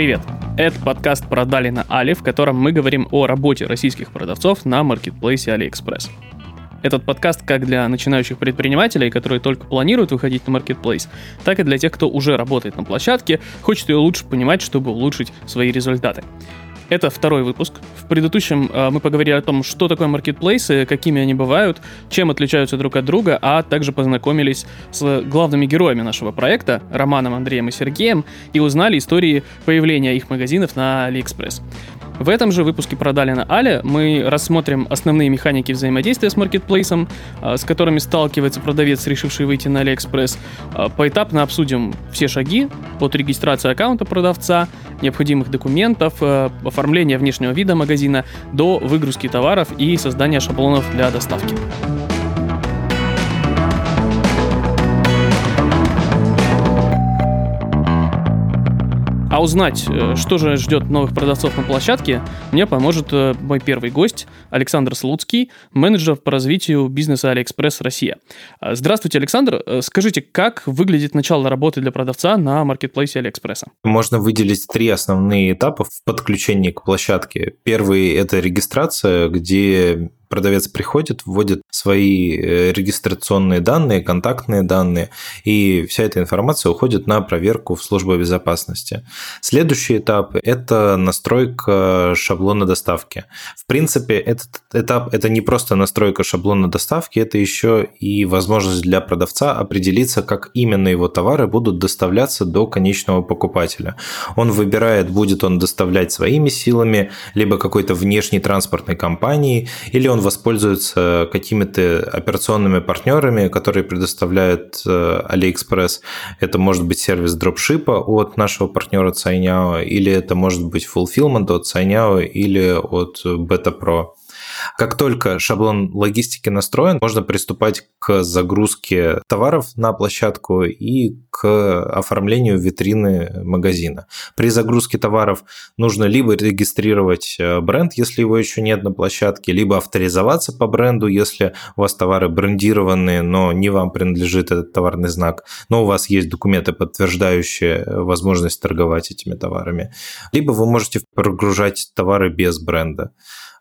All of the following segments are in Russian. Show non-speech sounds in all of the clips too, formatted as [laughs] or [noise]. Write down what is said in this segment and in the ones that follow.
Привет! Это подкаст «Продали на Али», в котором мы говорим о работе российских продавцов на маркетплейсе AliExpress. Этот подкаст как для начинающих предпринимателей, которые только планируют выходить на маркетплейс, так и для тех, кто уже работает на площадке, хочет ее лучше понимать, чтобы улучшить свои результаты. Это второй выпуск. В предыдущем э, мы поговорили о том, что такое маркетплейсы, какими они бывают, чем отличаются друг от друга, а также познакомились с главными героями нашего проекта, Романом, Андреем и Сергеем, и узнали истории появления их магазинов на AliExpress. В этом же выпуске «Продали на Але» мы рассмотрим основные механики взаимодействия с маркетплейсом, а, с которыми сталкивается продавец, решивший выйти на AliExpress. А, поэтапно обсудим все шаги от регистрации аккаунта продавца, необходимых документов, а, оформления внешнего вида магазина до выгрузки товаров и создания шаблонов для доставки. А узнать, э, что же ждет новых продавцов на площадке, мне поможет э, мой первый гость Александр Слуцкий, менеджер по развитию бизнеса Алиэкспресс Россия. А, здравствуйте, Александр. Э, скажите, как выглядит начало работы для продавца на маркетплейсе Алиэкспресса? Можно выделить три основные этапа в подключении к площадке. Первый – это регистрация, где продавец приходит, вводит свои э, регистрационные данные, контактные данные, и вся эта информация уходит на проверку в службу безопасности. Следующий этап – это настройка шаблона доставки. В принципе, этот этап – это не просто настройка шаблона доставки, это еще и возможность для продавца определиться, как именно его товары будут доставляться до конечного покупателя. Он выбирает, будет он доставлять своими силами, либо какой-то внешней транспортной компанией, или он воспользуется какими-то операционными партнерами, которые предоставляют э, AliExpress. Это может быть сервис дропшипа от нашего партнера Cainiao, или это может быть fulfillment от Cainiao или от Beta Pro. Как только шаблон логистики настроен, можно приступать к загрузке товаров на площадку и к оформлению витрины магазина. При загрузке товаров нужно либо регистрировать э, бренд, если его еще нет на площадке, либо авторизоваться по бренду, если у вас товары брендированные, но не вам принадлежит этот товарный знак, но у вас есть документы, подтверждающие возможность торговать этими товарами. Либо вы можете прогружать товары без бренда.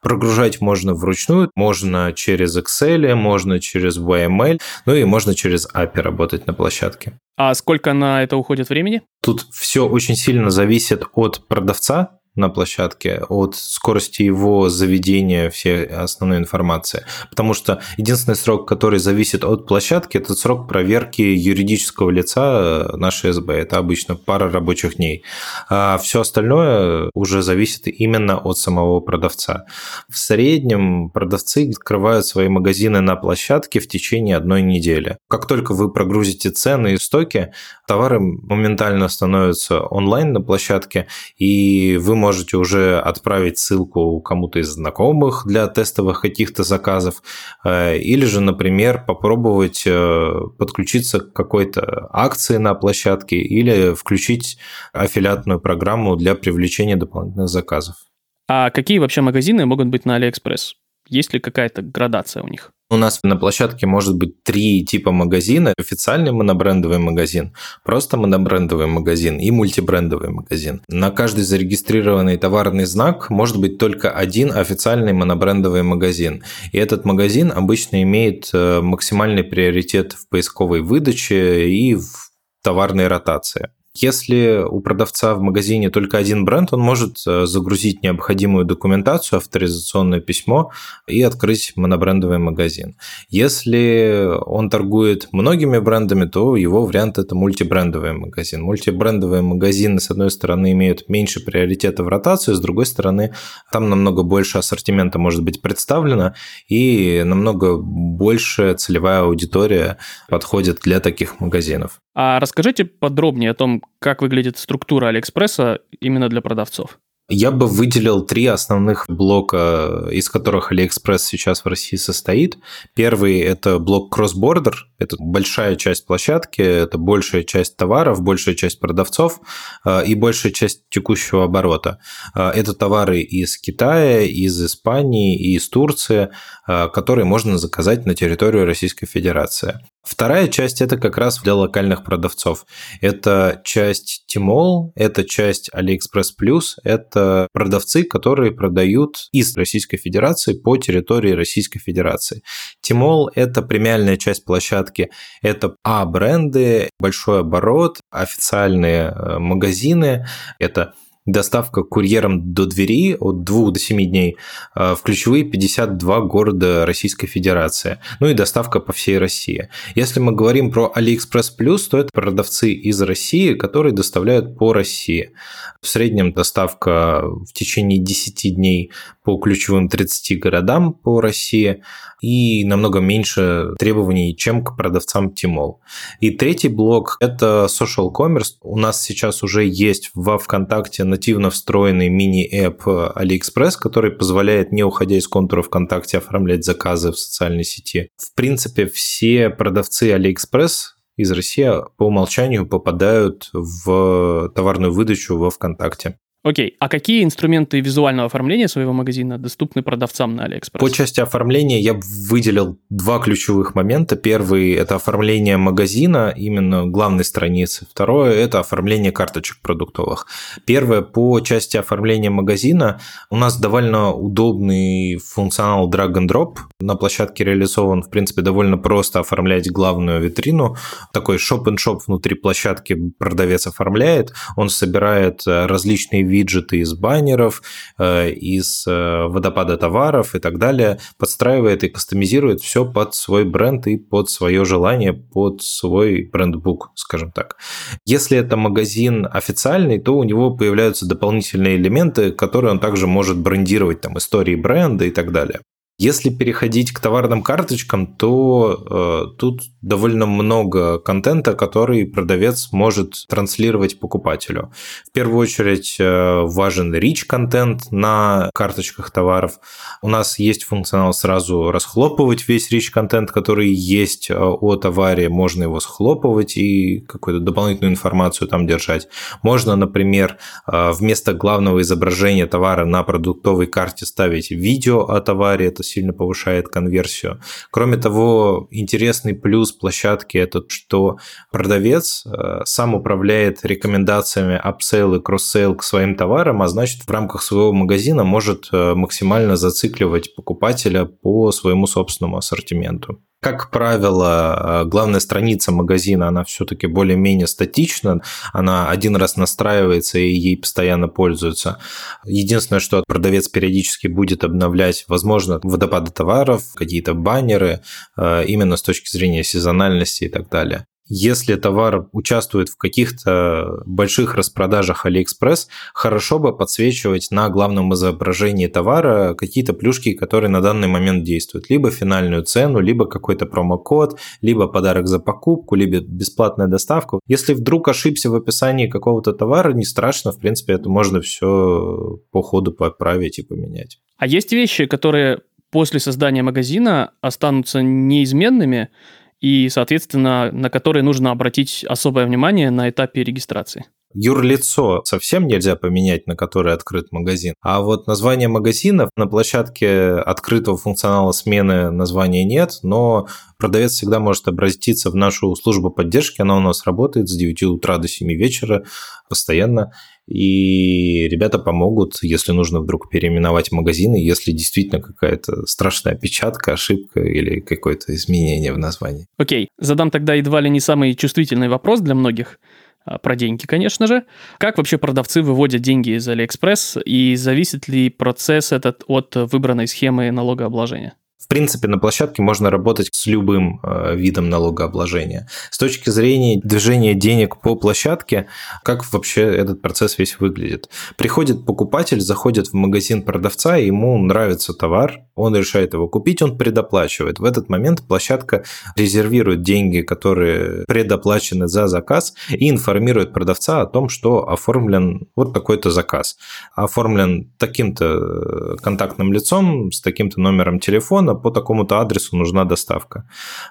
Прогружать можно вручную, можно через Excel, можно через YML, ну и можно через API работать на площадке. А сколько на это уходит времени? Тут все очень сильно зависит от продавца, на площадке, от скорости его заведения всей основной информации. Потому что единственный срок, который зависит от площадки, это срок проверки юридического лица нашей СБ. Это обычно пара рабочих дней. А все остальное уже зависит именно от самого продавца. В среднем продавцы открывают свои магазины на площадке в течение одной недели. Как только вы прогрузите цены и стоки, товары моментально становятся онлайн на площадке, и вы можете уже отправить ссылку кому-то из знакомых для тестовых каких-то заказов, э, или же, например, попробовать э, подключиться к какой-то акции на площадке или включить аффилиатную программу для привлечения дополнительных заказов. А какие вообще магазины могут быть на AliExpress? Есть ли какая-то градация у них? У нас на площадке может быть три типа магазина. Официальный монобрендовый магазин, просто монобрендовый магазин и мультибрендовый магазин. На каждый зарегистрированный товарный знак может быть только один официальный монобрендовый магазин. И этот магазин обычно имеет э, максимальный приоритет в поисковой выдаче и в товарной ротации. Если у продавца в магазине только один бренд, он может э, загрузить необходимую документацию, авторизационное письмо и открыть монобрендовый магазин. Если он торгует многими брендами, то его вариант это мультибрендовый магазин. Мультибрендовые магазины, с одной стороны, имеют меньше приоритета в ротацию, с другой стороны, там намного больше ассортимента может быть представлено и намного больше целевая аудитория подходит для таких магазинов. А расскажите подробнее о том, как выглядит структура Алиэкспресса именно для продавцов. Я бы выделил три основных блока, из которых AliExpress сейчас в России состоит. Первый – это блок Cross-Border. Это большая часть площадки, это большая часть товаров, большая часть продавцов э, и большая часть текущего оборота. Э, это товары из Китая, из Испании и из Турции, э, которые можно заказать на территорию Российской Федерации. Вторая часть – это как раз для локальных продавцов. Это часть Тимол, это часть AliExpress Plus, это продавцы, которые продают из Российской Федерации по территории Российской Федерации. Тимол – это премиальная часть площадки, это А-бренды, большой оборот, официальные э, магазины, это доставка курьером до двери от 2 до 7 дней э, в ключевые 52 города Российской Федерации, ну и доставка по всей России. Если мы говорим про AliExpress Plus, то это продавцы из России, которые доставляют по России. В среднем доставка в течение 10 дней по ключевым 30 городам по России и намного меньше требований, чем к продавцам Тимол. И третий блок – это social commerce. У нас сейчас уже есть во ВКонтакте нативно встроенный мини-эп AliExpress, который позволяет, не уходя из контура ВКонтакте, оформлять заказы в социальной сети. В принципе, все продавцы AliExpress из России по умолчанию попадают в товарную выдачу во ВКонтакте. Окей, а какие инструменты визуального оформления своего магазина доступны продавцам на AliExpress? По части оформления я выделил два ключевых момента. Первый – это оформление магазина, именно главной страницы. Второе – это оформление карточек продуктовых. Первое, по части оформления магазина у нас довольно удобный функционал drag and drop. На площадке реализован, в принципе, довольно просто оформлять главную витрину. Такой шоп-н-шоп внутри площадки продавец оформляет. Он собирает различные виджеты из баннеров, э, из э, водопада товаров и так далее, подстраивает и кастомизирует все под свой бренд и под свое желание, под свой брендбук, скажем так. Если это магазин официальный, то у него появляются дополнительные элементы, которые он также может брендировать, там, истории бренда и так далее. Если переходить к товарным карточкам, то э, тут довольно много контента, который продавец может транслировать покупателю. В первую очередь э, важен rich контент на карточках товаров. У нас есть функционал сразу расхлопывать весь rich контент, который есть э, о товаре, можно его схлопывать и какую-то дополнительную информацию там держать. Можно, например, э, вместо главного изображения товара на продуктовой карте ставить видео о товаре, это сильно повышает конверсию. Кроме того, интересный плюс площадки это, что продавец э, сам управляет рекомендациями upsell и cross-sell к своим товарам, а значит в рамках своего магазина может э, максимально зацикливать покупателя по своему собственному ассортименту. Как правило, э, главная страница магазина, она все-таки более-менее статична, она один раз настраивается и ей постоянно пользуются. Единственное, что продавец периодически будет обновлять, возможно, водопады товаров, какие-то баннеры, э, именно с точки зрения сезональности и так далее. Если товар участвует в каких-то больших распродажах AliExpress, хорошо бы подсвечивать на главном изображении товара какие-то плюшки, которые на данный момент действуют. Либо финальную цену, либо какой-то промокод, либо подарок за покупку, либо бесплатная доставка. Если вдруг ошибся в описании какого-то товара, не страшно, в принципе, это можно все по ходу поправить и поменять. А есть вещи, которые после создания магазина останутся неизменными, и, соответственно, на которые нужно обратить особое внимание на этапе регистрации. Юрлицо совсем нельзя поменять, на которое открыт магазин. А вот название магазина на площадке открытого функционала смены названия нет, но продавец всегда может обратиться в нашу службу поддержки. Она у нас работает с 9 утра до 7 вечера постоянно. И ребята помогут, если нужно вдруг переименовать магазины, если действительно какая-то страшная опечатка, ошибка или какое-то изменение в названии. Окей, задам тогда едва ли не самый чувствительный вопрос для многих. А, про деньги, конечно же. Как вообще продавцы выводят деньги из Алиэкспресс и зависит ли процесс этот от выбранной схемы налогообложения? В принципе, на площадке можно работать с любым э, видом налогообложения. С точки зрения движения денег по площадке, как вообще этот процесс весь выглядит? Приходит покупатель, заходит в магазин продавца, ему нравится товар, он решает его купить, он предоплачивает. В этот момент площадка резервирует деньги, которые предоплачены за заказ, и информирует продавца о том, что оформлен вот такой-то заказ. Оформлен таким-то контактным лицом, с таким-то номером телефона, телефона по такому-то адресу нужна доставка.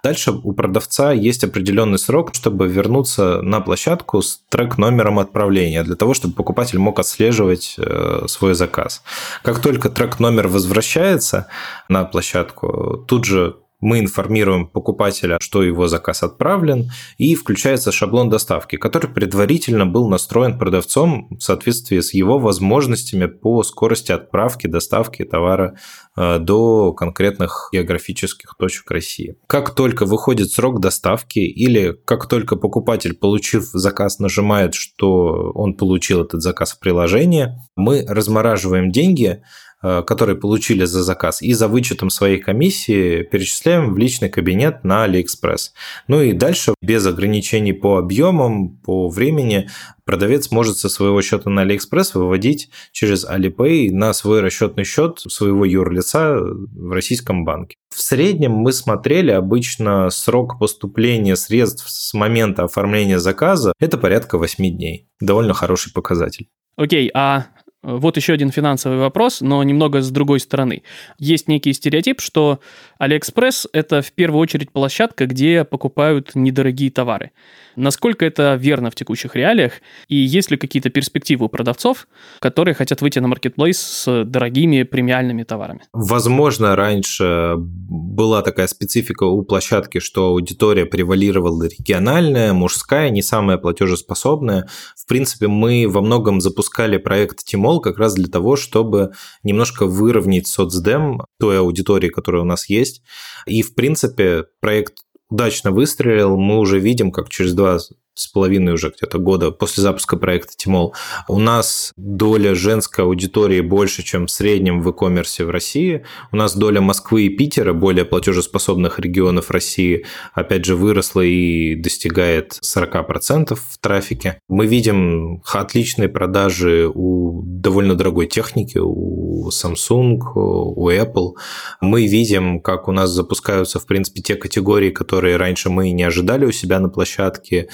Дальше у продавца есть определенный срок, чтобы вернуться на площадку с трек-номером отправления, для того, чтобы покупатель мог отслеживать э, свой заказ. Как только трек-номер возвращается на площадку, тут же мы информируем покупателя, что его заказ отправлен, и включается шаблон доставки, который предварительно был настроен продавцом в соответствии с его возможностями по скорости отправки, доставки товара э, до конкретных географических точек России. Как только выходит срок доставки или как только покупатель, получив заказ, нажимает, что он получил этот заказ в приложении, мы размораживаем деньги, которые получили за заказ, и за вычетом своей комиссии перечисляем в личный кабинет на AliExpress. Ну и дальше без ограничений по объемам, по времени продавец может со своего счета на AliExpress выводить через Alipay на свой расчетный счет своего юрлица в российском банке. В среднем мы смотрели обычно срок поступления средств с момента оформления заказа – это порядка 8 дней. Довольно хороший показатель. Окей, а вот еще один финансовый вопрос, но немного с другой стороны. Есть некий стереотип, что AliExpress – это в первую очередь площадка, где покупают недорогие товары. Насколько это верно в текущих реалиях? И есть ли какие-то перспективы у продавцов, которые хотят выйти на маркетплейс с дорогими премиальными товарами? Возможно, раньше была такая специфика у площадки, что аудитория превалировала региональная, мужская, не самая платежеспособная. В принципе, мы во многом запускали проект Тимол как раз для того, чтобы немножко выровнять соцдем той аудитории, которая у нас есть. И, в принципе, проект удачно выстрелил. Мы уже видим, как через два с половиной уже где-то года после запуска проекта Тимол, у нас доля женской аудитории больше, чем в среднем в e-commerce в России. У нас доля Москвы и Питера, более платежеспособных регионов России, опять же, выросла и достигает 40% в трафике. Мы видим отличные продажи у довольно дорогой техники, у Samsung, у Apple. Мы видим, как у нас запускаются, в принципе, те категории, которые раньше мы не ожидали у себя на площадке,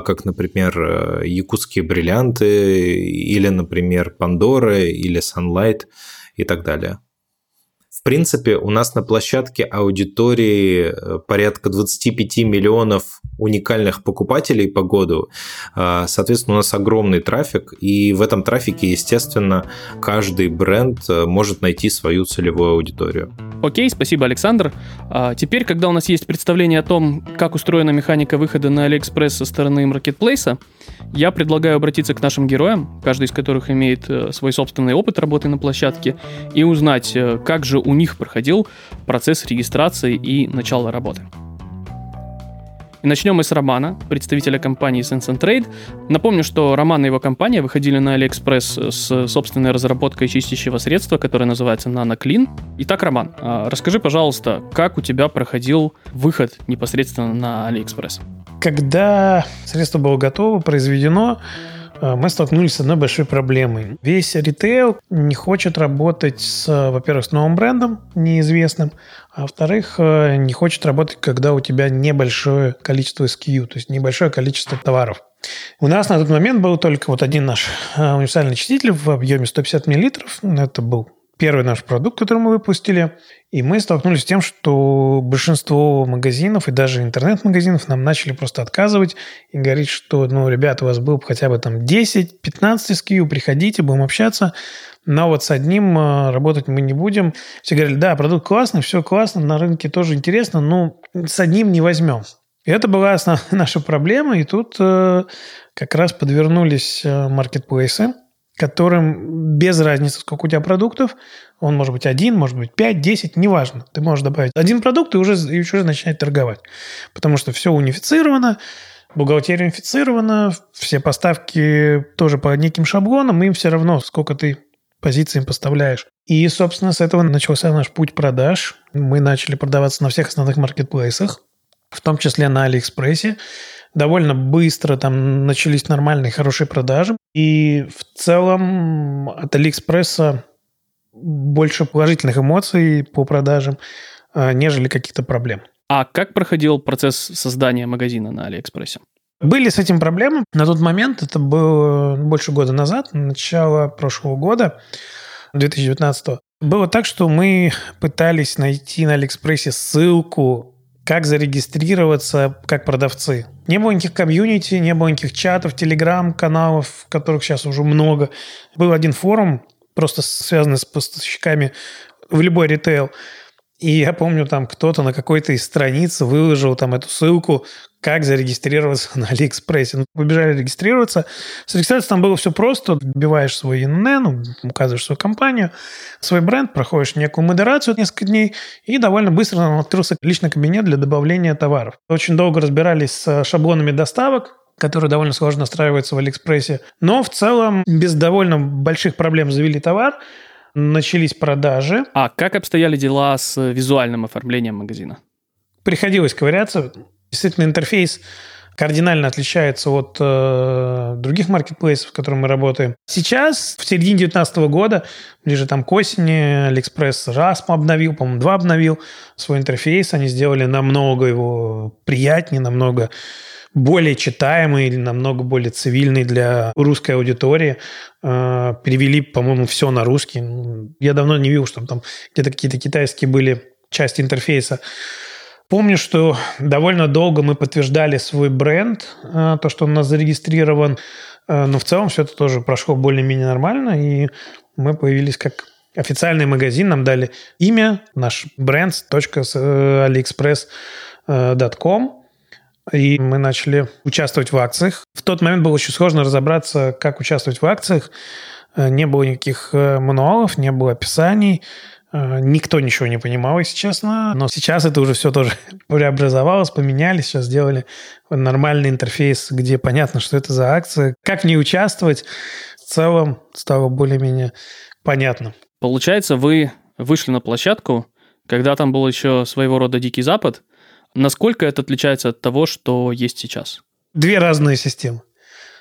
как, например, э, якутские бриллианты или, например, Пандора или Sunlight и так далее. В принципе, у нас на площадке аудитории э, порядка 25 миллионов уникальных покупателей по году. А, соответственно, у нас огромный трафик, и в этом трафике, естественно, каждый бренд э, может найти свою целевую аудиторию. Окей, спасибо, Александр. А теперь, когда у нас есть представление о том, как устроена механика выхода на AliExpress со стороны маркетплейса, я предлагаю обратиться к нашим героям, каждый из которых имеет э, свой собственный опыт работы на площадке, и узнать, э, как же у них проходил процесс регистрации и начала работы. И начнем мы с Романа, представителя компании Sense Trade. Напомню, что Роман и его компания выходили на AliExpress с собственной разработкой чистящего средства, которое называется NanoClean. Итак, Роман, а, расскажи, пожалуйста, как у тебя проходил выход непосредственно на AliExpress? Когда средство было готово, произведено, а, мы столкнулись с одной большой проблемой. Весь ритейл не хочет работать с, во-первых, с новым брендом неизвестным, а во-вторых, э, не хочет работать, когда у тебя небольшое количество SKU, то есть небольшое количество товаров. У нас на тот момент был только вот один наш э, универсальный очиститель в объеме 150 мл. Это был первый наш продукт, который мы выпустили. И мы столкнулись с тем, что большинство магазинов и даже интернет-магазинов нам начали просто отказывать и говорить, что, ну, ребята, у вас был хотя бы там 10-15 SKU, приходите, будем общаться. Но вот с одним э, работать мы не будем. Все говорили, да, продукт классный, все классно, на рынке тоже интересно, но с одним не возьмем. И это была основная [laughs] наша проблема, и тут э, как раз подвернулись э, маркетплейсы, которым без разницы, сколько у тебя продуктов, он может быть один, может быть пять, десять, неважно. Ты можешь добавить один продукт и уже, и уже начинать торговать. Потому что все унифицировано, бухгалтерия унифицирована, все поставки тоже по неким шаблонам, им все равно, сколько ты позициям поставляешь. И, собственно, с этого начался наш путь продаж. Мы начали продаваться на всех основных маркетплейсах, в том числе на Алиэкспрессе довольно быстро там начались нормальные, хорошие продажи. И в целом от Алиэкспресса больше положительных эмоций по продажам, а, нежели каких-то проблем. А как проходил процесс создания магазина на Алиэкспрессе? Были с этим проблемы. На тот момент, это было больше года назад, начало прошлого года, 2019 было так, что мы пытались найти на Алиэкспрессе ссылку как зарегистрироваться как продавцы. Не было никаких комьюнити, не было никаких чатов, телеграм-каналов, которых сейчас уже много. Был один форум, просто связанный с поставщиками в любой ритейл. И я помню, там кто-то на какой-то из страниц выложил там эту ссылку, как зарегистрироваться на Алиэкспрессе. Ну, побежали регистрироваться. С регистрацией там было все просто. Вбиваешь свой ИНН, указываешь свою компанию, свой бренд, проходишь некую модерацию несколько дней, и довольно быстро нам открылся личный кабинет для добавления товаров. Очень долго разбирались с шаблонами доставок, которые довольно сложно настраиваются в Алиэкспрессе. Но в целом без довольно больших проблем завели товар, начались продажи. А как обстояли дела с визуальным оформлением магазина? Приходилось ковыряться. Действительно, интерфейс кардинально отличается от э, других маркетплейсов, с которыми мы работаем. Сейчас, в середине 2019 года, ближе там к осени, Алиэкспресс раз обновил, по-моему, два обновил свой интерфейс. Они сделали намного его приятнее, намного более читаемый или намного более цивильный для русской аудитории. Э, перевели, по-моему, все на русский. Я давно не видел, чтобы там где-то какие-то китайские были части интерфейса. Помню, что довольно долго мы подтверждали свой бренд, э, то, что он у нас зарегистрирован, э, но в целом все это тоже прошло более-менее нормально, и мы появились как официальный магазин, нам дали имя, наш бренд, .aliexpress.com, и мы начали участвовать в акциях. В тот момент было очень сложно разобраться, как участвовать в акциях. Э, не было никаких э, мануалов, не было описаний. Э, никто ничего не понимал, если честно. Но сейчас это уже все тоже [laughs] преобразовалось, поменялись. Сейчас сделали нормальный интерфейс, где понятно, что это за акция. Как в ней участвовать, в целом стало более-менее понятно. Получается, вы вышли на площадку, когда там был еще своего рода Дикий Запад – Насколько это отличается от того, что есть сейчас? Две разные системы.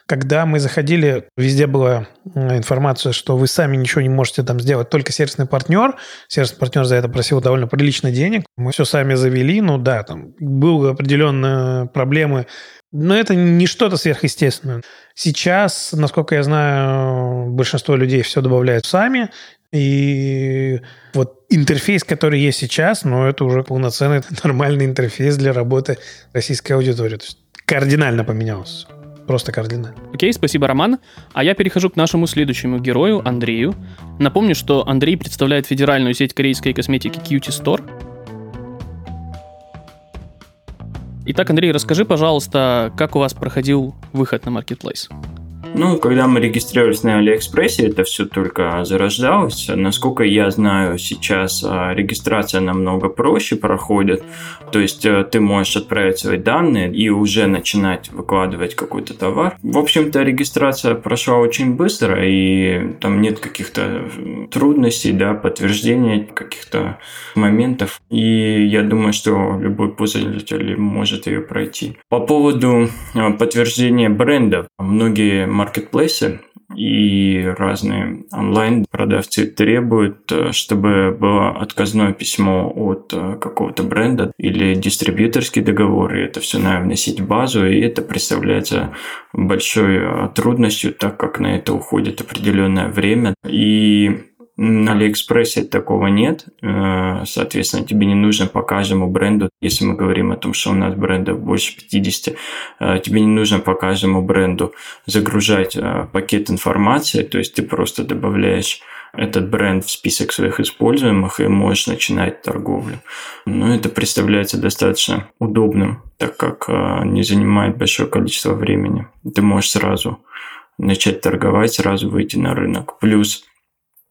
Когда мы заходили, везде была информация, что вы сами ничего не можете там сделать, только сервисный партнер. Сервисный партнер за это просил довольно прилично денег. Мы все сами завели, ну да, там были определенные проблемы, но это не что-то сверхъестественное. Сейчас, насколько я знаю, большинство людей все добавляют сами, и вот интерфейс, который есть сейчас, ну, это уже полноценный нормальный интерфейс для работы российской аудитории. То есть кардинально поменялось. Просто кардинально. Окей, спасибо, Роман. А я перехожу к нашему следующему герою, Андрею. Напомню, что Андрей представляет федеральную сеть корейской косметики Cutie Store. Итак, Андрей, расскажи, пожалуйста, как у вас проходил выход на Marketplace? Ну, когда мы регистрировались на Алиэкспрессе, это все только зарождалось. Насколько я знаю, сейчас а, регистрация намного проще проходит. То есть э, ты можешь отправить свои данные и уже начинать выкладывать какой-то товар. В общем-то, регистрация прошла очень быстро, и там нет каких-то трудностей, да, подтверждения каких-то моментов. И я думаю, что любой пользователь может ее пройти. По поводу э, подтверждения брендов, многие маркетплейсы и разные онлайн-продавцы требуют, э, чтобы было отказное письмо от э, какого-то бренда или дистрибьюторский договор, и это все надо вносить в базу, и это представляется большой э, трудностью, так как на это уходит определенное время. И на Алиэкспрессе такого нет. Э, соответственно, тебе не нужно по каждому бренду, если мы говорим о том, что у нас брендов больше 50, э, тебе не нужно по каждому бренду загружать э, пакет информации, то есть ты просто добавляешь этот бренд в список своих используемых и можешь начинать торговлю. Но это представляется достаточно удобным, так как не занимает большое количество времени. Ты можешь сразу начать торговать, сразу выйти на рынок. Плюс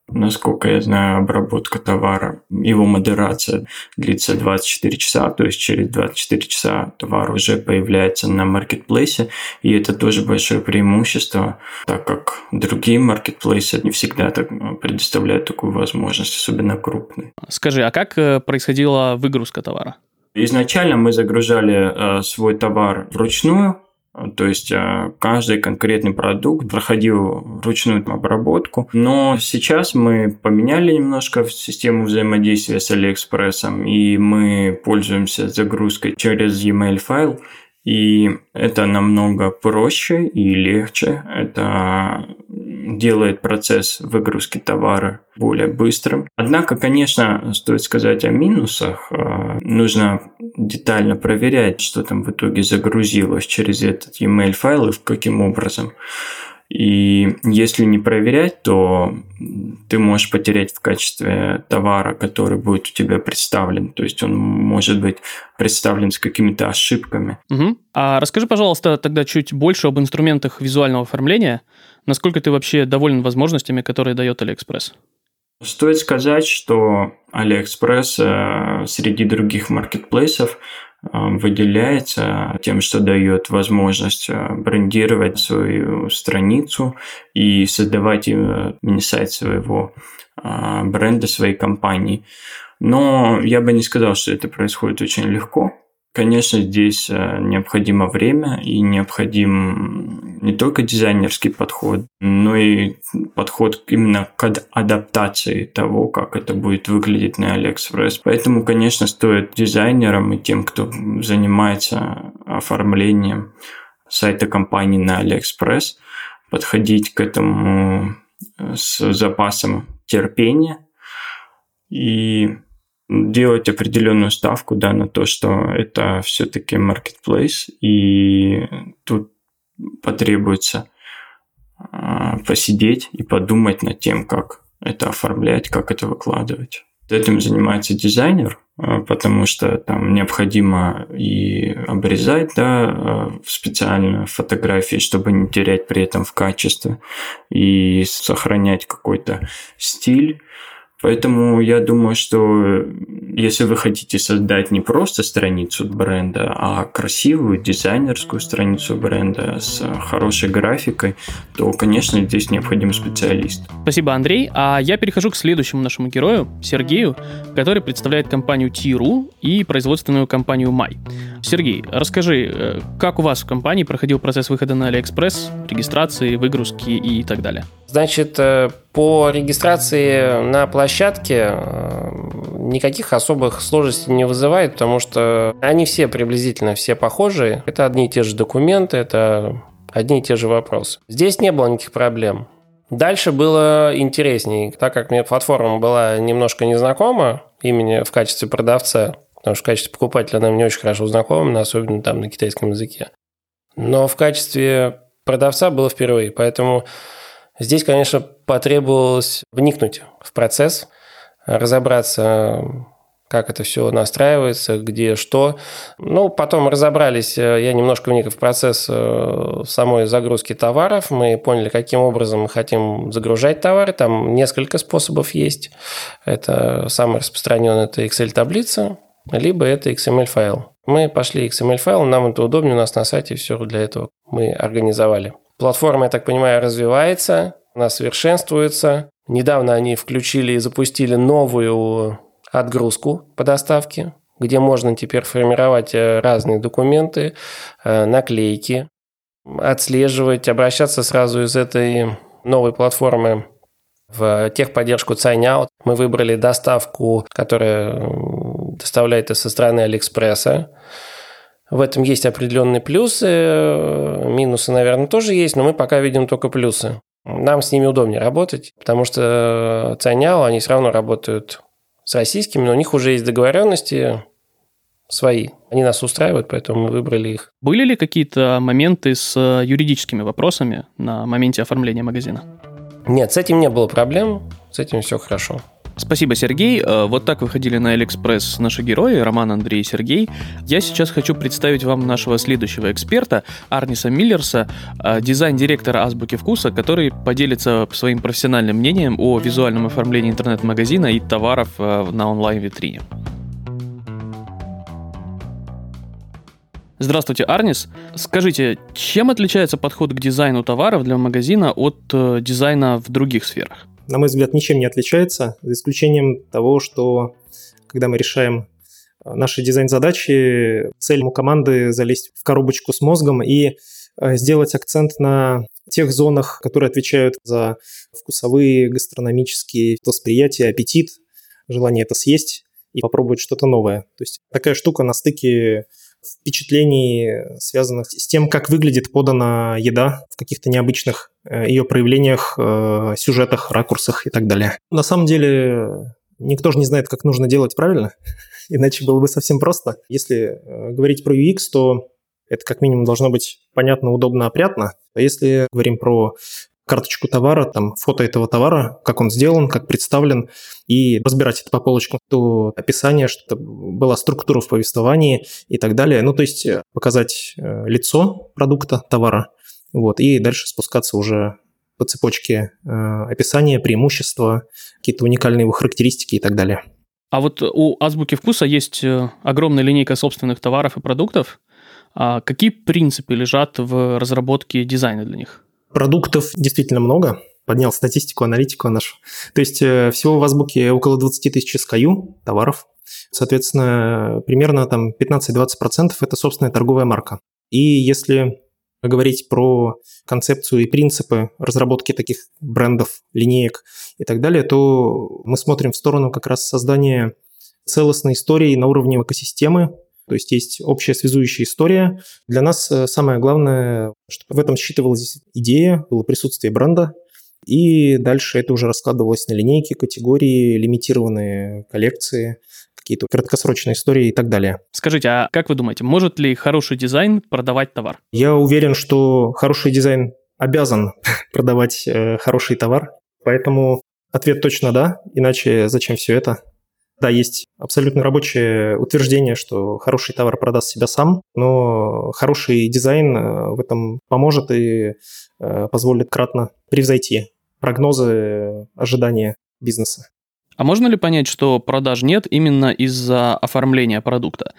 Насколько я знаю, обработка товара, его модерация длится 24 часа, то есть через 24 часа товар уже появляется на маркетплейсе, и это тоже большое преимущество, так как другие маркетплейсы не всегда так э, предоставляют такую возможность, особенно крупные. Скажи, а как э, происходила выгрузка товара? Изначально мы загружали э, свой товар вручную, то есть а, каждый конкретный продукт проходил ручную обработку. Но сейчас мы поменяли немножко систему взаимодействия с Алиэкспрессом, и мы пользуемся загрузкой через e-mail файл. И это намного проще и легче. Это делает процесс выгрузки товара более быстрым. Однако, конечно, стоит сказать о минусах. А, нужно детально проверять, что там в итоге загрузилось через этот e-mail файл и каким образом. И если не проверять, то ты можешь потерять в качестве товара, который будет у тебя представлен. То есть он может быть представлен с какими-то ошибками. Угу. А расскажи, пожалуйста, тогда чуть больше об инструментах визуального оформления. Насколько ты вообще доволен возможностями, которые дает AliExpress? Стоит сказать, что AliExpress э, среди других маркетплейсов э, выделяется тем, что дает возможность э, брендировать свою страницу и создавать мини-сайт своего бренда, своей компании. Но я бы не сказал, что это происходит очень легко. Конечно, здесь э, необходимо время и необходим не только дизайнерский подход, но и подход именно к адаптации того, как это будет выглядеть на AliExpress. Поэтому, конечно, стоит дизайнерам и тем, кто занимается оформлением сайта компании на AliExpress, подходить к этому э, с запасом терпения и делать определенную ставку да, на то, что это все-таки marketplace, и тут потребуется а, посидеть и подумать над тем, как это оформлять, как это выкладывать. Этим занимается дизайнер, а, потому что там необходимо и обрезать да, а, в специальную фотографии, чтобы не терять при этом в качестве, и сохранять какой-то стиль Поэтому я думаю, что если вы хотите создать не просто страницу бренда, а красивую дизайнерскую страницу бренда с хорошей графикой, то, конечно, здесь необходим специалист. Спасибо, Андрей. А я перехожу к следующему нашему герою, Сергею, который представляет компанию Тиру и производственную компанию Май. Сергей, расскажи, э, как у вас в компании проходил процесс выхода на AliExpress, регистрации, выгрузки и так далее? Значит, э, по регистрации на площадке э, никаких особых сложностей не вызывает, потому что они все приблизительно все похожие. Это одни и те же документы, это одни и те же вопросы. Здесь не было никаких проблем. Дальше было интересней, так как мне платформа была немножко незнакома, именно в качестве продавца, потому что в качестве покупателя она мне очень хорошо знакома, особенно там на китайском языке. Но в качестве продавца было впервые, поэтому Здесь, конечно, потребовалось вникнуть в процесс, разобраться, как это все настраивается, где что. Ну, потом разобрались, э, я немножко вник в процесс э, самой загрузки товаров. Мы поняли, каким образом мы хотим загружать товары. Там несколько способов есть. Это самый распространенный – это Excel-таблица, либо это XML-файл. Мы пошли XML-файл, нам это удобнее, у нас на сайте все для этого мы организовали. Платформа, я так понимаю, развивается, она совершенствуется. Недавно они включили и запустили новую отгрузку по доставке, где можно теперь формировать э, разные документы, э, наклейки, отслеживать, обращаться сразу из этой новой платформы в техподдержку Signout. Мы выбрали доставку, которая доставляет это со стороны Алиэкспресса. В этом есть определенные плюсы, минусы, наверное, тоже есть, но мы пока видим только плюсы. Нам с ними удобнее работать, потому что Цайняо, они все равно работают с российскими, но у них уже есть договоренности свои. Они нас устраивают, поэтому мы выбрали их. Были ли какие-то моменты с юридическими вопросами на моменте оформления магазина? Нет, с этим не было проблем, с этим все хорошо. Спасибо, Сергей. Э, вот так выходили на Алиэкспресс наши герои, Роман, Андрей и Сергей. Я сейчас хочу представить вам нашего следующего эксперта, Арниса Миллерса, э, дизайн-директора Азбуки Вкуса, который поделится своим профессиональным мнением о визуальном оформлении интернет-магазина и товаров э, на онлайн-витрине. Здравствуйте, Арнис. Скажите, чем отличается подход к дизайну товаров для магазина от дизайна в других сферах? На мой взгляд, ничем не отличается, за исключением того, что когда мы решаем э, наши дизайн-задачи, цель у команды залезть в коробочку с мозгом и э, сделать акцент на тех зонах, которые отвечают за вкусовые, гастрономические восприятия, аппетит, желание это съесть и попробовать что-то новое. То есть такая штука на стыке впечатлений, связанных с тем, как выглядит подана еда в каких-то необычных ее проявлениях, э, сюжетах, ракурсах и так далее. На самом деле, никто же не знает, как нужно делать правильно, [laughs] иначе было бы совсем просто. Если э, говорить про UX, то Это как минимум должно быть понятно, удобно, опрятно. А если говорим про карточку товара, там фото этого товара, как он сделан, как представлен, и разбирать это по полочкам, то описание, что была структура в повествовании и так далее. Ну, то есть э, показать э, лицо продукта, товара, вот, и дальше спускаться уже по цепочке э, описания, преимущества, какие-то уникальные его характеристики и так далее. А вот у Азбуки Вкуса есть э, огромная линейка собственных товаров и продуктов. А какие принципы лежат в разработке дизайна для них? Продуктов действительно много. Поднял статистику, аналитику нашу. То есть э, всего в Азбуке около 20 тысяч SKU товаров. Соответственно, примерно там 15-20% это собственная торговая марка. И если говорить про концепцию и принципы разработки таких брендов, линеек и так далее, то мы смотрим в сторону как раз создания целостной истории на уровне экосистемы, то есть есть общая связующая история. Для нас э, самое главное, чтобы в этом считывалась идея, было присутствие бренда, и дальше это уже раскладывалось на линейки, категории, лимитированные коллекции, какие-то краткосрочные истории и так далее. Скажите, а как вы думаете, может ли хороший дизайн продавать товар? Я уверен, что хороший дизайн обязан [laughs] продавать э, хороший товар, поэтому ответ точно да, иначе зачем все это? Да, есть абсолютно рабочее утверждение, что хороший товар продаст себя сам, но хороший дизайн э, в этом поможет и э, позволит кратно превзойти прогнозы, ожидания бизнеса. А можно ли понять, что продаж нет именно из-за оформления продукта?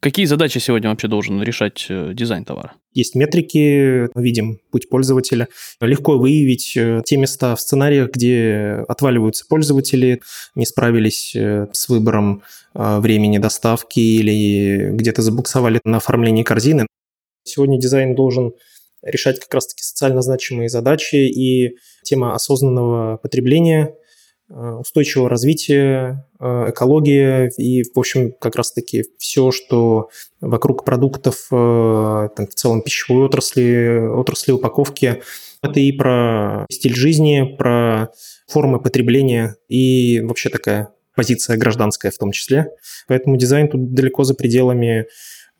Какие задачи сегодня вообще должен решать э, дизайн товара? Есть метрики, мы видим путь пользователя. Легко выявить э, те места в сценариях, где отваливаются пользователи, не справились э, с выбором времени доставки или где-то забуксовали на оформлении корзины. Сегодня дизайн должен решать как раз-таки социально значимые задачи и тема осознанного потребления устойчивого развития, э, экология и, в общем, как раз-таки все, что вокруг продуктов, э, там, в целом пищевой отрасли, отрасли упаковки. Это и про стиль жизни, про формы потребления и вообще такая позиция гражданская в том числе. Поэтому дизайн тут далеко за пределами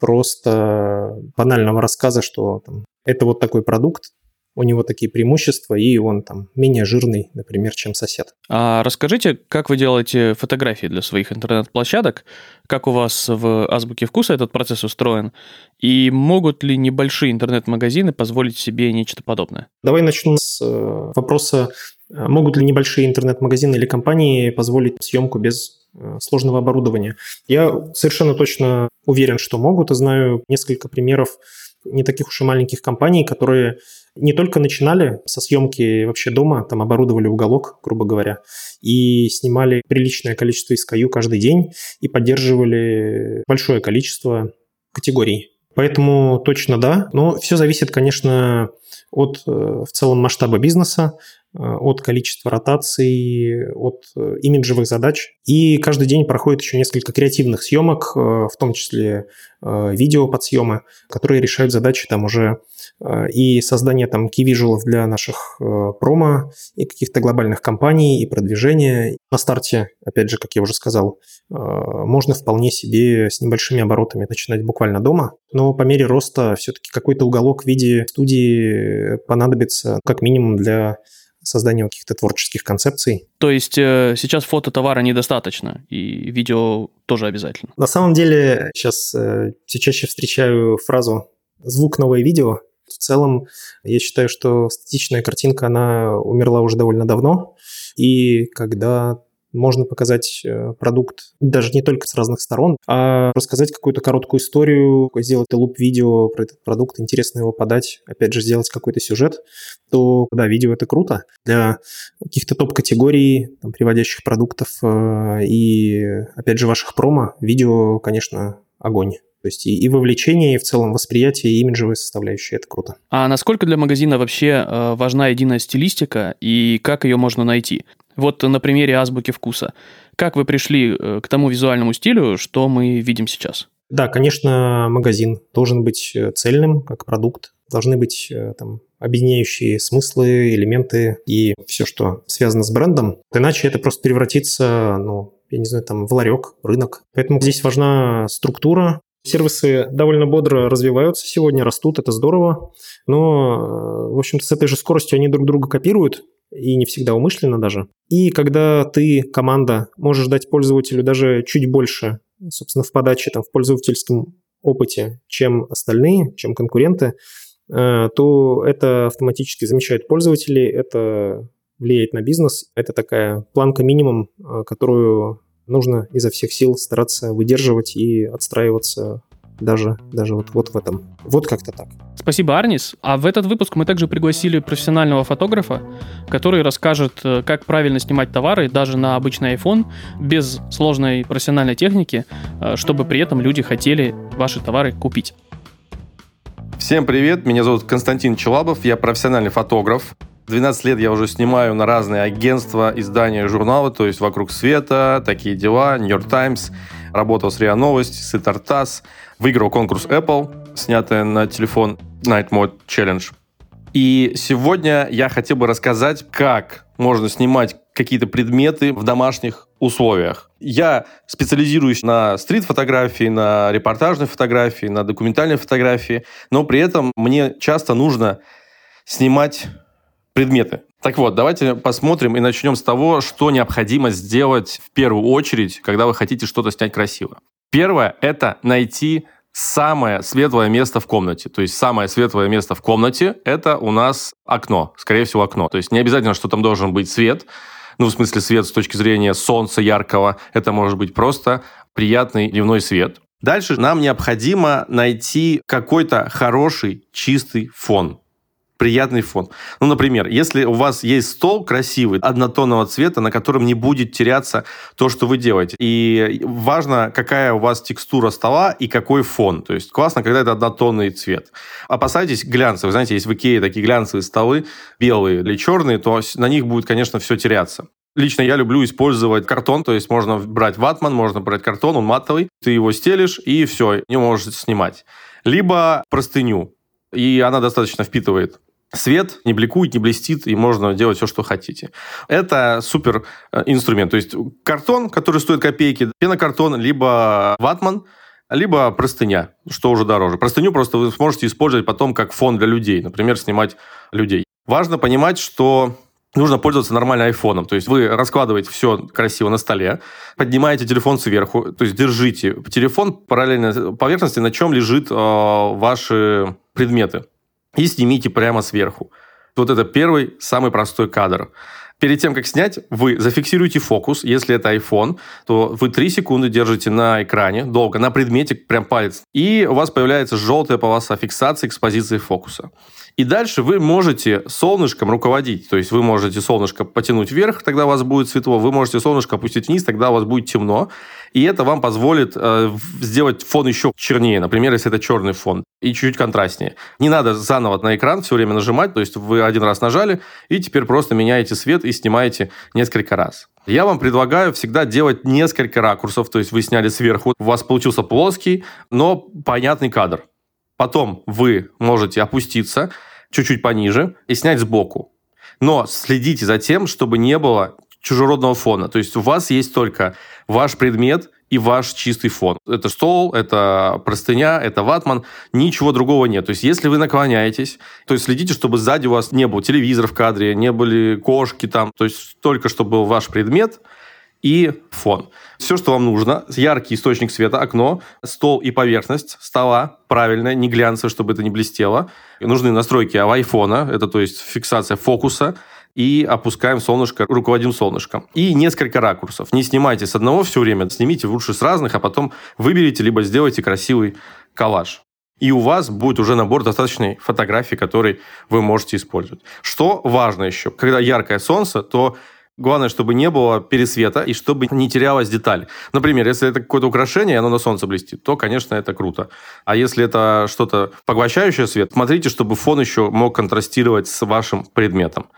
просто банального рассказа, что там, это вот такой продукт, у него такие преимущества, и он там менее жирный, например, чем сосед. А расскажите, как вы делаете фотографии для своих интернет-площадок, как у вас в Азбуке Вкуса этот процесс устроен, и могут ли небольшие интернет-магазины позволить себе нечто подобное? Давай начну с э, вопроса, э, могут ли небольшие интернет-магазины или компании позволить съемку без э, сложного оборудования. Я совершенно точно уверен, что могут, и знаю несколько примеров не таких уж и маленьких компаний, которые не только начинали со съемки вообще дома, там оборудовали уголок, грубо говоря, и снимали приличное количество SKU каждый день и поддерживали большое количество категорий. Поэтому точно да, но все зависит, конечно, от э, в целом масштаба бизнеса, от количества ротаций, от э, имиджевых задач. И каждый день проходит еще несколько креативных съемок, в том числе видео подсъемы, которые решают задачи там уже и создание там key для наших промо и каких-то глобальных компаний, и продвижения. На старте, опять же, как я уже сказал, можно вполне себе с небольшими оборотами начинать буквально дома, но по мере роста все-таки какой-то уголок в виде студии понадобится как минимум для создания каких-то творческих концепций. То есть э, сейчас фото товара недостаточно, и видео тоже обязательно? На самом деле сейчас э, все чаще встречаю фразу «звук новое видео». В целом, я считаю, что статичная картинка, она умерла уже довольно давно, и когда можно показать э, продукт даже не только с разных сторон, а рассказать какую-то короткую историю, сделать луп-видео про этот продукт, интересно его подать, опять же, сделать какой-то сюжет, то, да, видео это круто. Для каких-то топ-категорий, там, приводящих продуктов э, и, опять же, ваших промо, видео, конечно, огонь. То есть и, и вовлечение, и в целом восприятие, и имиджевая составляющая. Это круто. А насколько для магазина вообще э, важна единая стилистика и как ее можно найти? Вот на примере азбуки вкуса. Как вы пришли э, к тому визуальному стилю, что мы видим сейчас? Да, конечно, магазин должен быть э, цельным, как продукт. Должны быть э, там объединяющие смыслы, элементы и все, что связано с брендом. Иначе это просто превратится, ну, я не знаю, там, в ларек, рынок. Поэтому здесь важна структура, Сервисы довольно бодро развиваются сегодня, растут, это здорово. Но, в общем-то, с этой же скоростью они друг друга копируют, и не всегда умышленно даже. И когда ты, команда, можешь дать пользователю даже чуть больше, собственно, в подаче, там, в пользовательском опыте, чем остальные, чем конкуренты, э, то это автоматически замечает пользователей, это влияет на бизнес. Это такая планка минимум, э, которую нужно изо всех сил стараться выдерживать и отстраиваться даже, даже вот, вот в этом. Вот как-то так. Спасибо, Арнис. А в этот выпуск мы также пригласили профессионального фотографа, который расскажет, э, как правильно снимать товары даже на обычный iPhone без сложной профессиональной техники, э, чтобы при этом люди хотели ваши товары купить. Всем привет, меня зовут Константин Челабов, я профессиональный фотограф. 12 лет я уже снимаю на разные агентства, издания, журналы, то есть «Вокруг света», «Такие дела», «Нью-Йорк Таймс». Работал с РИА Новости, с Итартас. Выиграл конкурс Apple, снятый на телефон Night Mode Challenge. И сегодня я хотел бы рассказать, как можно снимать какие-то предметы в домашних условиях. Я специализируюсь на стрит-фотографии, на репортажной фотографии, на документальной фотографии, но при этом мне часто нужно снимать предметы. Так вот, давайте посмотрим и начнем с того, что необходимо сделать в первую очередь, когда вы хотите что-то снять красиво. Первое – это найти самое светлое место в комнате. То есть самое светлое место в комнате – это у нас окно, скорее всего, окно. То есть не обязательно, что там должен быть свет, ну, в смысле свет с точки зрения солнца яркого. Это может быть просто приятный дневной свет. Дальше нам необходимо найти какой-то хороший чистый фон приятный фон. Ну, например, если у вас есть стол красивый, однотонного цвета, на котором не будет теряться то, что вы делаете. И важно, какая у вас текстура стола и какой фон. То есть классно, когда это однотонный цвет. Опасайтесь глянцевых. Знаете, есть в Икее такие глянцевые столы, белые или черные, то на них будет, конечно, все теряться. Лично я люблю использовать картон, то есть можно брать ватман, можно брать картон, он матовый, ты его стелишь и все, не можешь снимать. Либо простыню, и она достаточно впитывает свет не бликует, не блестит, и можно делать все, что хотите. Это супер э, инструмент. То есть картон, который стоит копейки, пенокартон, либо ватман, либо простыня, что уже дороже. Простыню просто вы сможете использовать потом как фон для людей, например, снимать людей. Важно понимать, что нужно пользоваться нормальным айфоном. То есть вы раскладываете все красиво на столе, поднимаете телефон сверху, то есть держите телефон параллельно поверхности, на чем лежит э, ваши предметы и снимите прямо сверху. Вот это первый, самый простой кадр. Перед тем, как снять, вы зафиксируете фокус. Если это iPhone, то вы 3 секунды держите на экране, долго, на предмете, прям палец. И у вас появляется желтая полоса фиксации экспозиции фокуса. И дальше вы можете солнышком руководить. То есть вы можете солнышко потянуть вверх, тогда у вас будет светло. Вы можете солнышко опустить вниз, тогда у вас будет темно. И это вам позволит э, сделать фон еще чернее. Например, если это черный фон. И чуть-чуть контрастнее. Не надо заново на экран все время нажимать. То есть вы один раз нажали, и теперь просто меняете свет и снимаете несколько раз. Я вам предлагаю всегда делать несколько ракурсов. То есть вы сняли сверху, у вас получился плоский, но понятный кадр. Потом вы можете опуститься чуть-чуть пониже и снять сбоку. Но следите за тем, чтобы не было чужеродного фона. То есть у вас есть только ваш предмет и ваш чистый фон. Это стол, это простыня, это ватман, ничего другого нет. То есть если вы наклоняетесь, то есть следите, чтобы сзади у вас не был телевизор в кадре, не были кошки там, то есть только чтобы был ваш предмет – и фон. Все, что вам нужно, яркий источник света, окно, стол и поверхность стола, правильная, не глянцевая, чтобы это не блестело. нужны настройки айфона, это то есть фиксация фокуса, и опускаем солнышко, руководим солнышком. И несколько ракурсов. Не снимайте с одного все время, снимите лучше с разных, а потом выберите, либо сделайте красивый коллаж. И у вас будет уже набор достаточной фотографий, который вы можете использовать. Что важно еще? Когда яркое солнце, то Главное, чтобы не было пересвета и чтобы не терялась деталь. Например, если это какое-то украшение, и оно на солнце блестит, то, конечно, это круто. А если это что-то поглощающее свет, смотрите, чтобы фон еще мог контрастировать с вашим предметом.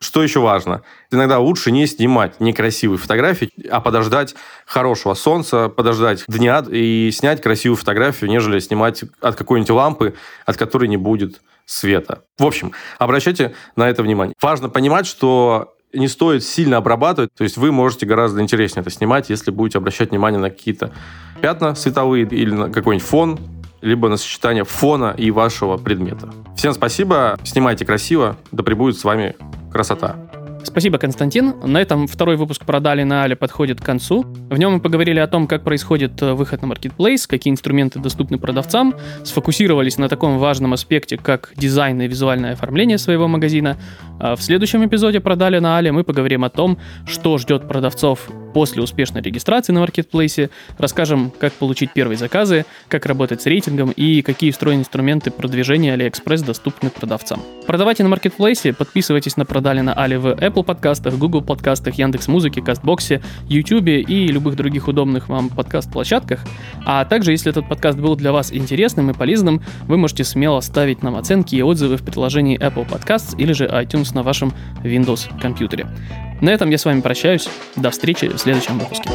Что еще важно? Иногда лучше не снимать некрасивые фотографии, а подождать хорошего солнца, подождать дня и снять красивую фотографию, нежели снимать от какой-нибудь лампы, от которой не будет света. В общем, обращайте на это внимание. Важно понимать, что не стоит сильно обрабатывать. То есть вы можете гораздо интереснее это снимать, если будете обращать внимание на какие-то пятна световые или на какой-нибудь фон, либо на сочетание фона и вашего предмета. Всем спасибо, снимайте красиво, да пребудет с вами красота. Спасибо, Константин. На этом второй выпуск продали на Але подходит к концу. В нем мы поговорили о том, как происходит э, выход на Marketplace, какие инструменты доступны продавцам, сфокусировались на таком важном аспекте, как дизайн и визуальное оформление своего магазина. А в следующем эпизоде продали на Але мы поговорим о том, что ждет продавцов после успешной регистрации на маркетплейсе, расскажем, как получить первые заказы, как работать с рейтингом и какие встроенные инструменты продвижения AliExpress доступны продавцам. Продавайте на маркетплейсе, подписывайтесь на продали на Али в Apple подкастах, Google подкастах, Яндекс Музыке, Кастбоксе, YouTube и любых других удобных вам подкаст-площадках. А также, если этот подкаст был для вас интересным и полезным, вы можете смело ставить нам оценки и отзывы в приложении Apple Podcasts или же iTunes на вашем Windows компьютере. На этом я с вами прощаюсь. До встречи в следующем выпуске.